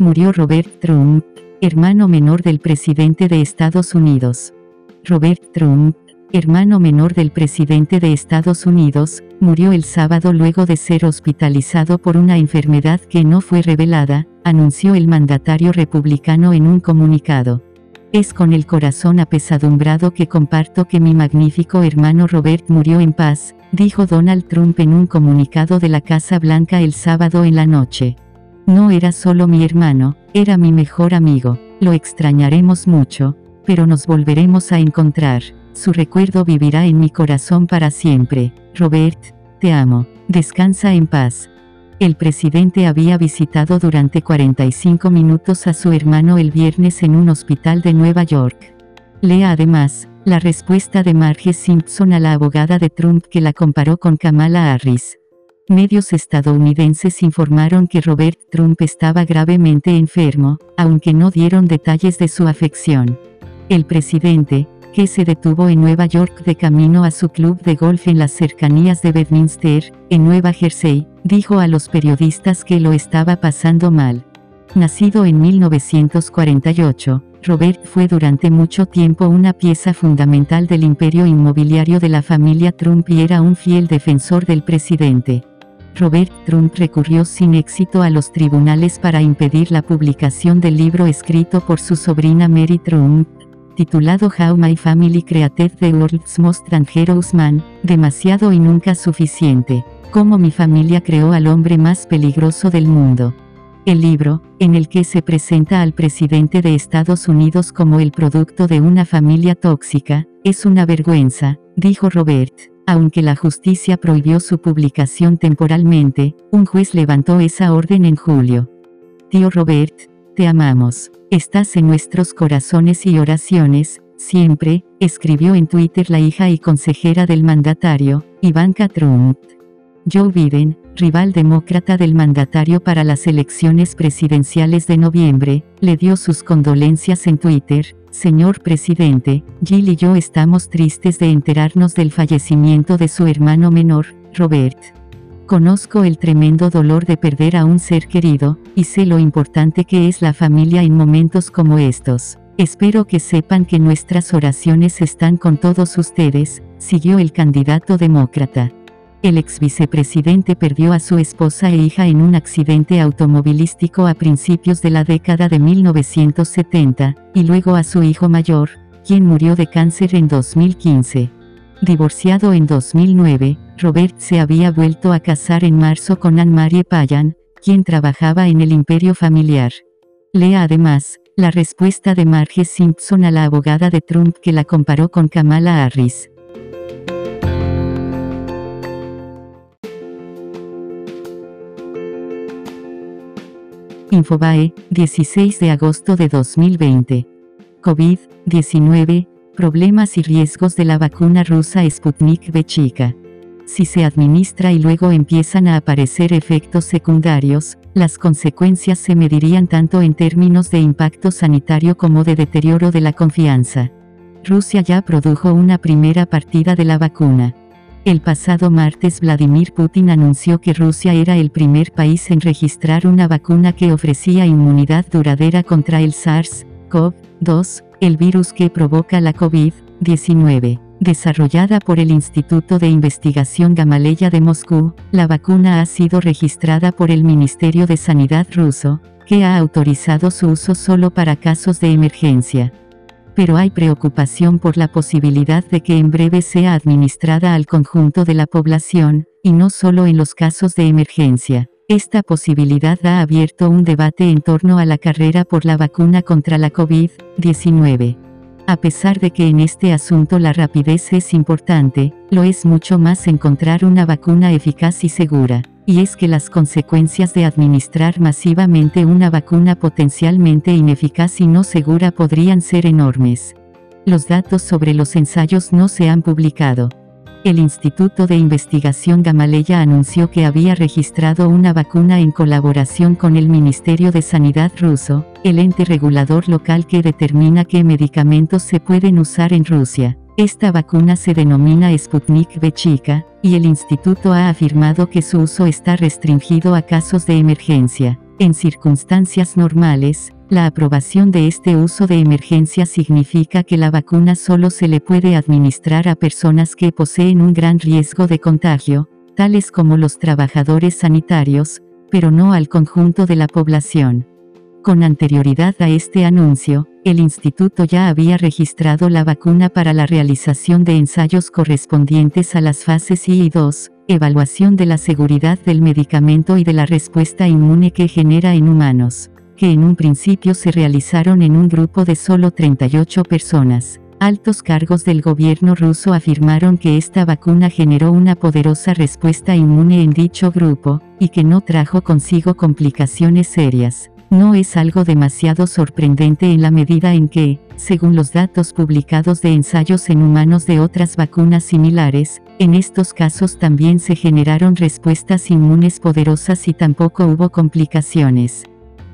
murió Robert Trump, hermano menor del presidente de Estados Unidos. Robert Trump, hermano menor del presidente de Estados Unidos, murió el sábado luego de ser hospitalizado por una enfermedad que no fue revelada, anunció el mandatario republicano en un comunicado. Es con el corazón apesadumbrado que comparto que mi magnífico hermano Robert murió en paz, dijo Donald Trump en un comunicado de la Casa Blanca el sábado en la noche. No era solo mi hermano, era mi mejor amigo, lo extrañaremos mucho, pero nos volveremos a encontrar, su recuerdo vivirá en mi corazón para siempre. Robert, te amo, descansa en paz. El presidente había visitado durante 45 minutos a su hermano el viernes en un hospital de Nueva York. Lea además, la respuesta de Marge Simpson a la abogada de Trump que la comparó con Kamala Harris. Medios estadounidenses informaron que Robert Trump estaba gravemente enfermo, aunque no dieron detalles de su afección. El presidente, que se detuvo en Nueva York de camino a su club de golf en las cercanías de Bedminster, en Nueva Jersey, dijo a los periodistas que lo estaba pasando mal. Nacido en 1948, Robert fue durante mucho tiempo una pieza fundamental del imperio inmobiliario de la familia Trump y era un fiel defensor del presidente. Robert Trump recurrió sin éxito a los tribunales para impedir la publicación del libro escrito por su sobrina Mary Trump, titulado How My Family Created the World's Most Dangerous Man, demasiado y nunca suficiente, cómo mi familia creó al hombre más peligroso del mundo. El libro, en el que se presenta al presidente de Estados Unidos como el producto de una familia tóxica, es una vergüenza, dijo Robert. Aunque la justicia prohibió su publicación temporalmente, un juez levantó esa orden en julio. Tío Robert, te amamos. Estás en nuestros corazones y oraciones, siempre, escribió en Twitter la hija y consejera del mandatario, Ivanka Trump. Joe Biden, rival demócrata del mandatario para las elecciones presidenciales de noviembre, le dio sus condolencias en Twitter, Señor presidente, Jill y yo estamos tristes de enterarnos del fallecimiento de su hermano menor, Robert. Conozco el tremendo dolor de perder a un ser querido, y sé lo importante que es la familia en momentos como estos. Espero que sepan que nuestras oraciones están con todos ustedes, siguió el candidato demócrata. El ex vicepresidente perdió a su esposa e hija en un accidente automovilístico a principios de la década de 1970, y luego a su hijo mayor, quien murió de cáncer en 2015. Divorciado en 2009, Robert se había vuelto a casar en marzo con Anne-Marie Payan, quien trabajaba en el imperio familiar. Lea además, la respuesta de Marge Simpson a la abogada de Trump que la comparó con Kamala Harris. Infobae, 16 de agosto de 2020. COVID-19, problemas y riesgos de la vacuna rusa Sputnik V chica. Si se administra y luego empiezan a aparecer efectos secundarios, las consecuencias se medirían tanto en términos de impacto sanitario como de deterioro de la confianza. Rusia ya produjo una primera partida de la vacuna. El pasado martes Vladimir Putin anunció que Rusia era el primer país en registrar una vacuna que ofrecía inmunidad duradera contra el SARS-CoV-2, el virus que provoca la COVID-19. Desarrollada por el Instituto de Investigación Gamaleya de Moscú, la vacuna ha sido registrada por el Ministerio de Sanidad ruso, que ha autorizado su uso solo para casos de emergencia. Pero hay preocupación por la posibilidad de que en breve sea administrada al conjunto de la población, y no solo en los casos de emergencia. Esta posibilidad ha abierto un debate en torno a la carrera por la vacuna contra la COVID-19. A pesar de que en este asunto la rapidez es importante, lo es mucho más encontrar una vacuna eficaz y segura, y es que las consecuencias de administrar masivamente una vacuna potencialmente ineficaz y no segura podrían ser enormes. Los datos sobre los ensayos no se han publicado. El Instituto de Investigación Gamaleya anunció que había registrado una vacuna en colaboración con el Ministerio de Sanidad ruso, el ente regulador local que determina qué medicamentos se pueden usar en Rusia. Esta vacuna se denomina Sputnik V chica, y el instituto ha afirmado que su uso está restringido a casos de emergencia. En circunstancias normales, la aprobación de este uso de emergencia significa que la vacuna solo se le puede administrar a personas que poseen un gran riesgo de contagio, tales como los trabajadores sanitarios, pero no al conjunto de la población. Con anterioridad a este anuncio, el instituto ya había registrado la vacuna para la realización de ensayos correspondientes a las fases I y II, evaluación de la seguridad del medicamento y de la respuesta inmune que genera en humanos que en un principio se realizaron en un grupo de solo 38 personas. Altos cargos del gobierno ruso afirmaron que esta vacuna generó una poderosa respuesta inmune en dicho grupo, y que no trajo consigo complicaciones serias. No es algo demasiado sorprendente en la medida en que, según los datos publicados de ensayos en humanos de otras vacunas similares, en estos casos también se generaron respuestas inmunes poderosas y tampoco hubo complicaciones.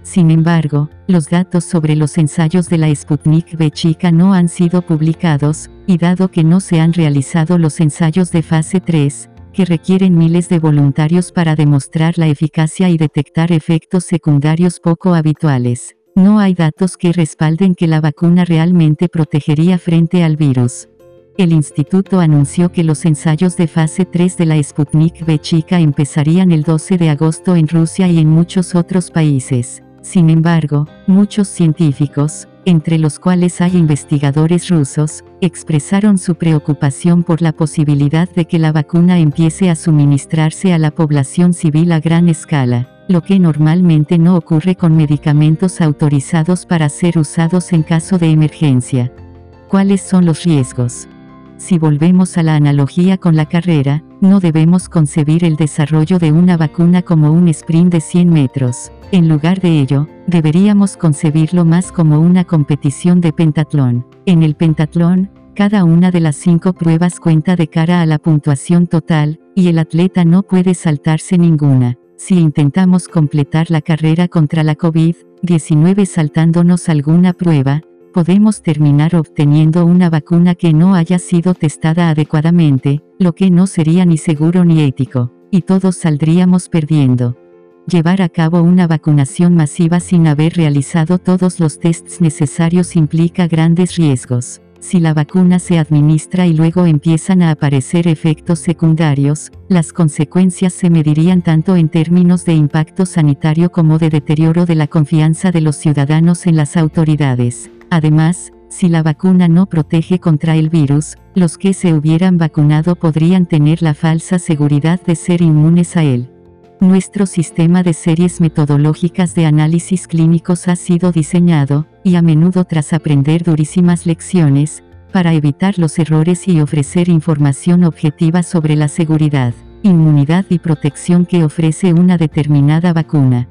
Sin embargo, los datos sobre los ensayos de la Sputnik V chica no han sido publicados, y dado que no se han realizado los ensayos de fase 3, que requieren miles de voluntarios para demostrar la eficacia y detectar efectos secundarios poco habituales, no hay datos que respalden que la vacuna realmente protegería frente al virus. El instituto anunció que los ensayos de fase 3 de la Sputnik V chica empezarían el 12 de agosto en Rusia y en muchos otros países. Sin embargo, muchos científicos, entre los cuales hay investigadores rusos, expresaron su preocupación por la posibilidad de que la vacuna empiece a suministrarse a la población civil a gran escala, lo que normalmente no ocurre con medicamentos autorizados para ser usados en caso de emergencia. ¿Cuáles son los riesgos? Si volvemos a la analogía con la carrera, no debemos concebir el desarrollo de una vacuna como un sprint de 100 metros. En lugar de ello, deberíamos concebirlo más como una competición de pentatlón. En el pentatlón, cada una de las cinco pruebas cuenta de cara a la puntuación total, y el atleta no puede saltarse ninguna. Si intentamos completar la carrera contra la COVID-19 saltándonos alguna prueba, podemos terminar obteniendo una vacuna que no haya sido testada adecuadamente, lo que no sería ni seguro ni ético, y todos saldríamos perdiendo. Llevar a cabo una vacunación masiva sin haber realizado todos los tests necesarios implica grandes riesgos. Si la vacuna se administra y luego empiezan a aparecer efectos secundarios, las consecuencias se medirían tanto en términos de impacto sanitario como de deterioro de la confianza de los ciudadanos en las autoridades. Además, si la vacuna no protege contra el virus, los que se hubieran vacunado podrían tener la falsa seguridad de ser inmunes a él. Nuestro sistema de series metodológicas de análisis clínicos ha sido diseñado, y a menudo tras aprender durísimas lecciones, para evitar los errores y ofrecer información objetiva sobre la seguridad, inmunidad y protección que ofrece una determinada vacuna.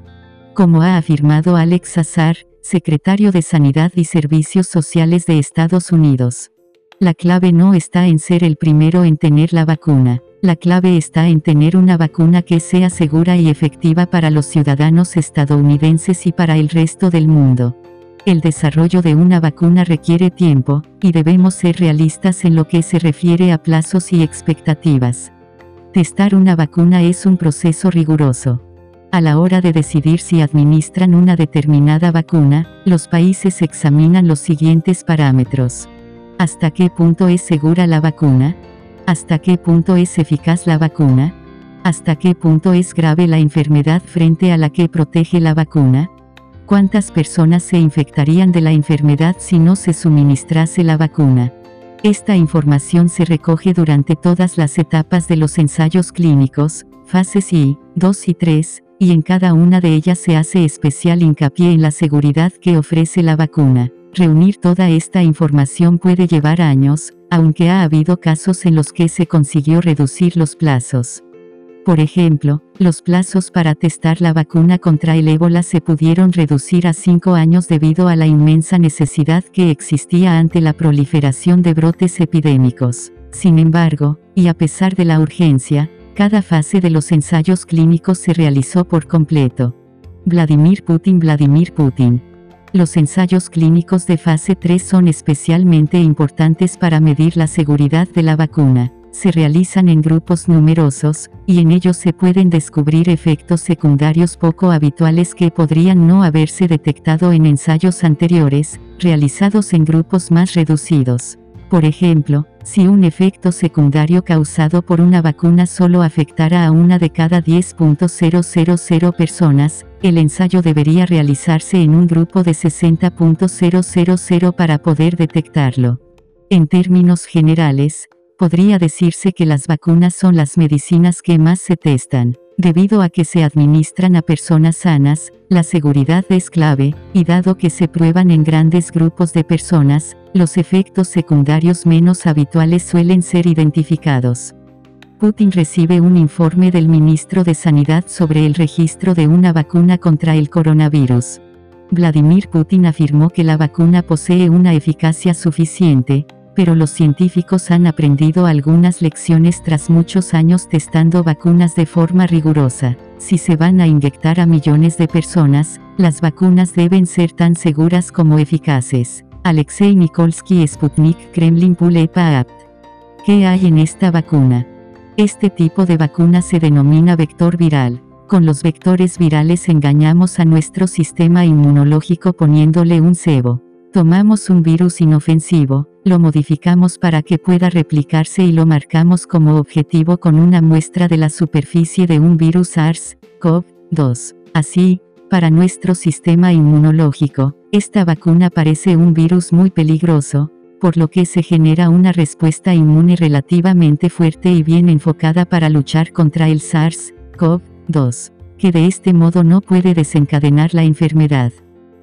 Como ha afirmado Alex Azar, secretario de Sanidad y Servicios Sociales de Estados Unidos. La clave no está en ser el primero en tener la vacuna. La clave está en tener una vacuna que sea segura y efectiva para los ciudadanos estadounidenses y para el resto del mundo. El desarrollo de una vacuna requiere tiempo, y debemos ser realistas en lo que se refiere a plazos y expectativas. Testar una vacuna es un proceso riguroso. A la hora de decidir si administran una determinada vacuna, los países examinan los siguientes parámetros. ¿Hasta qué punto es segura la vacuna? ¿Hasta qué punto es eficaz la vacuna? ¿Hasta qué punto es grave la enfermedad frente a la que protege la vacuna? ¿Cuántas personas se infectarían de la enfermedad si no se suministrase la vacuna? Esta información se recoge durante todas las etapas de los ensayos clínicos, fases I, 2 y 3, y en cada una de ellas se hace especial hincapié en la seguridad que ofrece la vacuna. Reunir toda esta información puede llevar años, aunque ha habido casos en los que se consiguió reducir los plazos. Por ejemplo, los plazos para testar la vacuna contra el ébola se pudieron reducir a cinco años debido a la inmensa necesidad que existía ante la proliferación de brotes epidémicos. Sin embargo, y a pesar de la urgencia, cada fase de los ensayos clínicos se realizó por completo. Vladimir Putin Vladimir Putin los ensayos clínicos de fase 3 son especialmente importantes para medir la seguridad de la vacuna. se realizan en grupos numerosos, y en ellos se pueden descubrir efectos secundarios poco habituales que podrían no haberse detectado en ensayos anteriores, realizados en grupos más reducidos. Por ejemplo, si un efecto secundario causado por una vacuna solo afectara a una de cada 10.000 personas, el ensayo debería realizarse en un grupo de 60.000 para poder detectarlo. En términos generales, podría decirse que las vacunas son las medicinas que más se testan. Debido a que se administran a personas sanas, la seguridad es clave, y dado que se prueban en grandes grupos de personas, los efectos secundarios menos habituales suelen ser identificados. Putin recibe un informe del ministro de Sanidad sobre el registro de una vacuna contra el coronavirus. Vladimir Putin afirmó que la vacuna posee una eficacia suficiente, pero los científicos han aprendido algunas lecciones tras muchos años testando vacunas de forma rigurosa. Si se van a inyectar a millones de personas, las vacunas deben ser tan seguras como eficaces. Alexei Nikolsky Sputnik Kremlin Pulepa Apt. ¿Qué hay en esta vacuna? Este tipo de vacuna se denomina vector viral. Con los vectores virales engañamos a nuestro sistema inmunológico poniéndole un cebo. Tomamos un virus inofensivo, lo modificamos para que pueda replicarse y lo marcamos como objetivo con una muestra de la superficie de un virus SARS-CoV-2. Así, para nuestro sistema inmunológico, esta vacuna parece un virus muy peligroso, por lo que se genera una respuesta inmune relativamente fuerte y bien enfocada para luchar contra el SARS-CoV-2, que de este modo no puede desencadenar la enfermedad.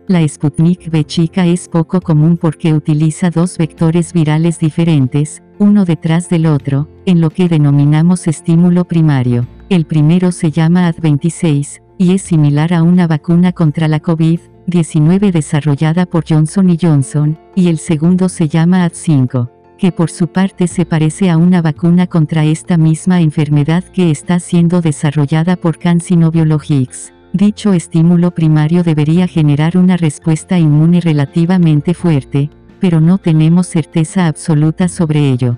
La Sputnik V chica es poco común porque utiliza dos vectores virales diferentes, uno detrás del otro, en lo que denominamos estímulo primario. El primero se llama AD26, y es similar a una vacuna contra la COVID-19 desarrollada por Johnson Johnson, y el segundo se llama AD5, que por su parte se parece a una vacuna contra esta misma enfermedad que está siendo desarrollada por CanSino Biologics. Dicho estímulo primario debería generar una respuesta inmune relativamente fuerte, pero no tenemos certeza absoluta sobre ello.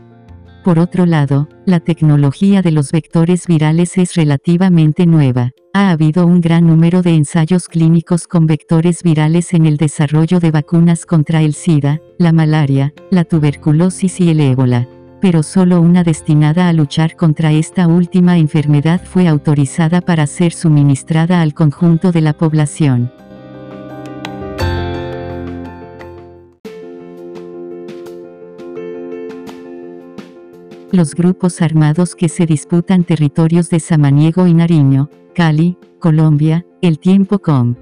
Por otro lado, la tecnología de los vectores virales es relativamente nueva. Ha habido un gran número de ensayos clínicos con vectores virales en el desarrollo de vacunas contra el SIDA, la malaria, la tuberculosis y el ébola pero solo una destinada a luchar contra esta última enfermedad fue autorizada para ser suministrada al conjunto de la población. Los grupos armados que se disputan territorios de Samaniego y Nariño, Cali, Colombia, El Tiempo Com.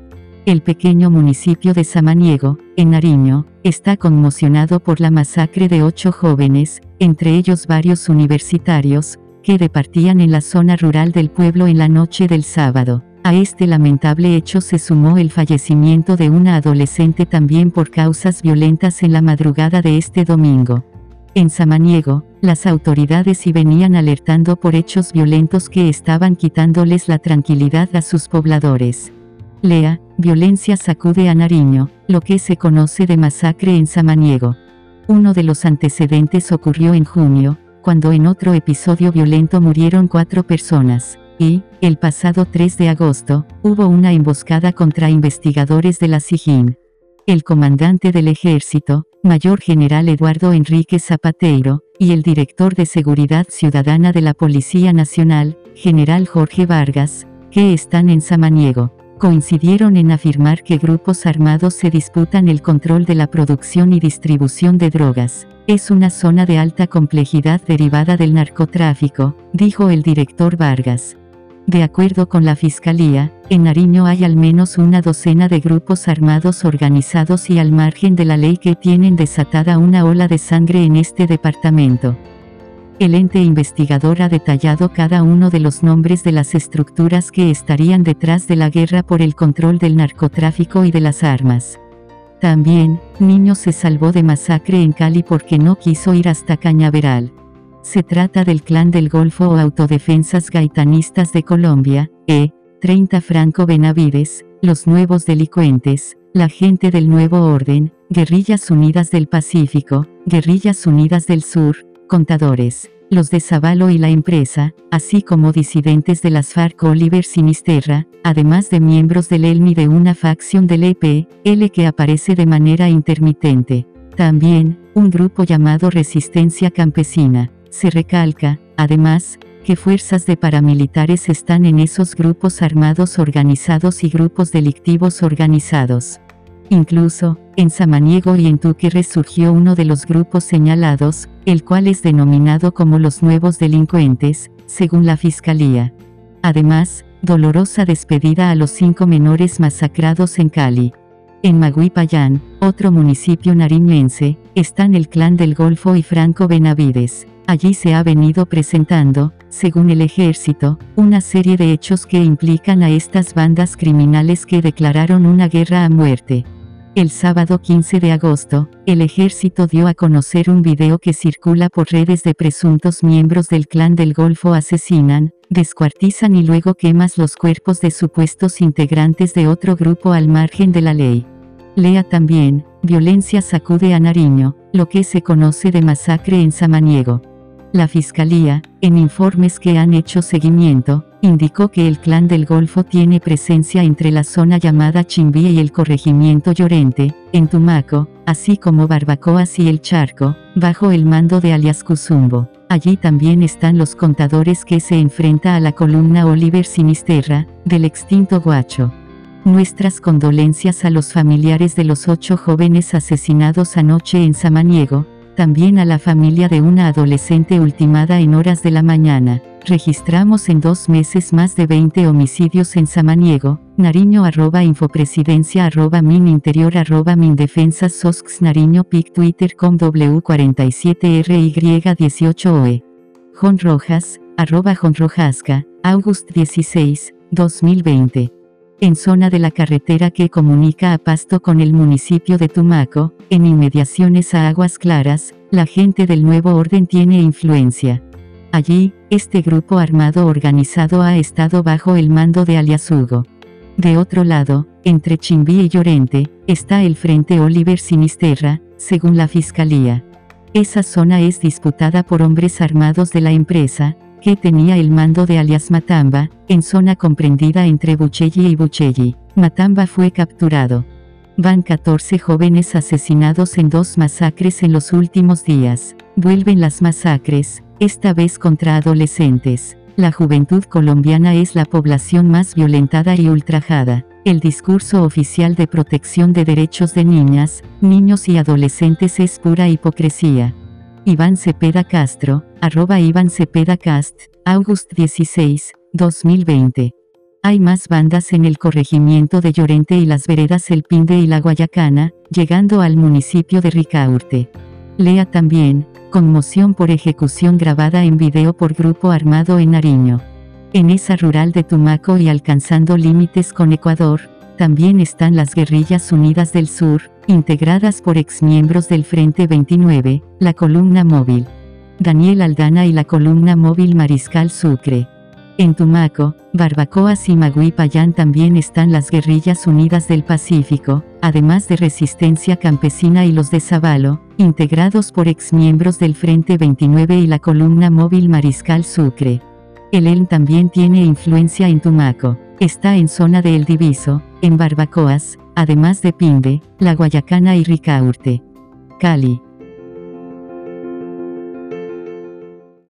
El pequeño municipio de Samaniego, en Nariño, está conmocionado por la masacre de ocho jóvenes, entre ellos varios universitarios, que departían en la zona rural del pueblo en la noche del sábado. A este lamentable hecho se sumó el fallecimiento de una adolescente también por causas violentas en la madrugada de este domingo. En Samaniego, las autoridades y venían alertando por hechos violentos que estaban quitándoles la tranquilidad a sus pobladores. Lea, violencia sacude a Nariño, lo que se conoce de masacre en Samaniego. Uno de los antecedentes ocurrió en junio, cuando en otro episodio violento murieron cuatro personas, y, el pasado 3 de agosto, hubo una emboscada contra investigadores de la SIGIN. El comandante del ejército, Mayor General Eduardo Enrique Zapateiro, y el director de Seguridad Ciudadana de la Policía Nacional, General Jorge Vargas, que están en Samaniego, coincidieron en afirmar que grupos armados se disputan el control de la producción y distribución de drogas. Es una zona de alta complejidad derivada del narcotráfico, dijo el director Vargas. De acuerdo con la Fiscalía, en Nariño hay al menos una docena de grupos armados organizados y al margen de la ley que tienen desatada una ola de sangre en este departamento. El ente investigador ha detallado cada uno de los nombres de las estructuras que estarían detrás de la guerra por el control del narcotráfico y de las armas. También, Niño se salvó de masacre en Cali porque no quiso ir hasta Cañaveral. Se trata del Clan del Golfo o Autodefensas Gaitanistas de Colombia, E. 30 Franco Benavides, los nuevos delincuentes, la gente del nuevo orden, Guerrillas Unidas del Pacífico, Guerrillas Unidas del Sur, contadores. los de Zavalo y la empresa, así como disidentes de las FARC Oliver Sinisterra, además de miembros del ELMI de una facción del EP-L que aparece de manera intermitente. También, un grupo llamado Resistencia Campesina. Se recalca, además, que fuerzas de paramilitares están en esos grupos armados organizados y grupos delictivos organizados. Incluso, en Samaniego y en Tuque resurgió uno de los grupos señalados, el cual es denominado como los nuevos delincuentes, según la Fiscalía. Además, dolorosa despedida a los cinco menores masacrados en Cali. En Maguipayán, otro municipio nariñense, están el clan del Golfo y Franco Benavides. Allí se ha venido presentando, según el ejército, una serie de hechos que implican a estas bandas criminales que declararon una guerra a muerte. El sábado 15 de agosto, el ejército dio a conocer un video que circula por redes de presuntos miembros del clan del Golfo asesinan, descuartizan y luego quemas los cuerpos de supuestos integrantes de otro grupo al margen de la ley. Lea también, violencia sacude a Nariño, lo que se conoce de masacre en Samaniego. La Fiscalía, en informes que han hecho seguimiento, indicó que el clan del Golfo tiene presencia entre la zona llamada Chimbía y el corregimiento Llorente, en Tumaco, así como Barbacoas y el Charco, bajo el mando de alias Cuzumbo. Allí también están los contadores que se enfrenta a la columna Oliver Sinisterra, del extinto Guacho. Nuestras condolencias a los familiares de los ocho jóvenes asesinados anoche en Samaniego, también a la familia de una adolescente ultimada en horas de la mañana. Registramos en dos meses más de 20 homicidios en Samaniego, Nariño arroba infopresidencia arroba min interior arroba min defensa sosks Nariño pic Twitter com W47RY18OE. Jon Rojas, arroba Jon Rojasca, August 16, 2020 en zona de la carretera que comunica a Pasto con el municipio de Tumaco, en inmediaciones a Aguas Claras, la gente del nuevo orden tiene influencia. Allí, este grupo armado organizado ha estado bajo el mando de alias Hugo. De otro lado, entre Chimbí y Llorente, está el Frente Oliver Sinisterra, según la Fiscalía. Esa zona es disputada por hombres armados de la empresa, que tenía el mando de alias Matamba, en zona comprendida entre Buchelli y Buchelli. Matamba fue capturado. Van 14 jóvenes asesinados en dos masacres en los últimos días. Vuelven las masacres, esta vez contra adolescentes. La juventud colombiana es la población más violentada y ultrajada. El discurso oficial de protección de derechos de niñas, niños y adolescentes es pura hipocresía. Iván Cepeda Castro, arroba Iván Cepeda Cast, August 16, 2020. Hay más bandas en el corregimiento de Llorente y las veredas El Pinde y la Guayacana, llegando al municipio de Ricaurte. Lea también, conmoción por ejecución grabada en video por grupo armado en Nariño. En esa rural de Tumaco y alcanzando límites con Ecuador, también están las Guerrillas Unidas del Sur, integradas por exmiembros del Frente 29, la Columna Móvil. Daniel Aldana y la Columna Móvil Mariscal Sucre. En Tumaco, Barbacoas y Maguipayán también están las Guerrillas Unidas del Pacífico, además de Resistencia Campesina y los de Zabalo, integrados por exmiembros del Frente 29 y la Columna Móvil Mariscal Sucre. El ELN también tiene influencia en Tumaco. Está en zona de El Diviso, en Barbacoas, además de Pinde, La Guayacana y Ricaurte. Cali.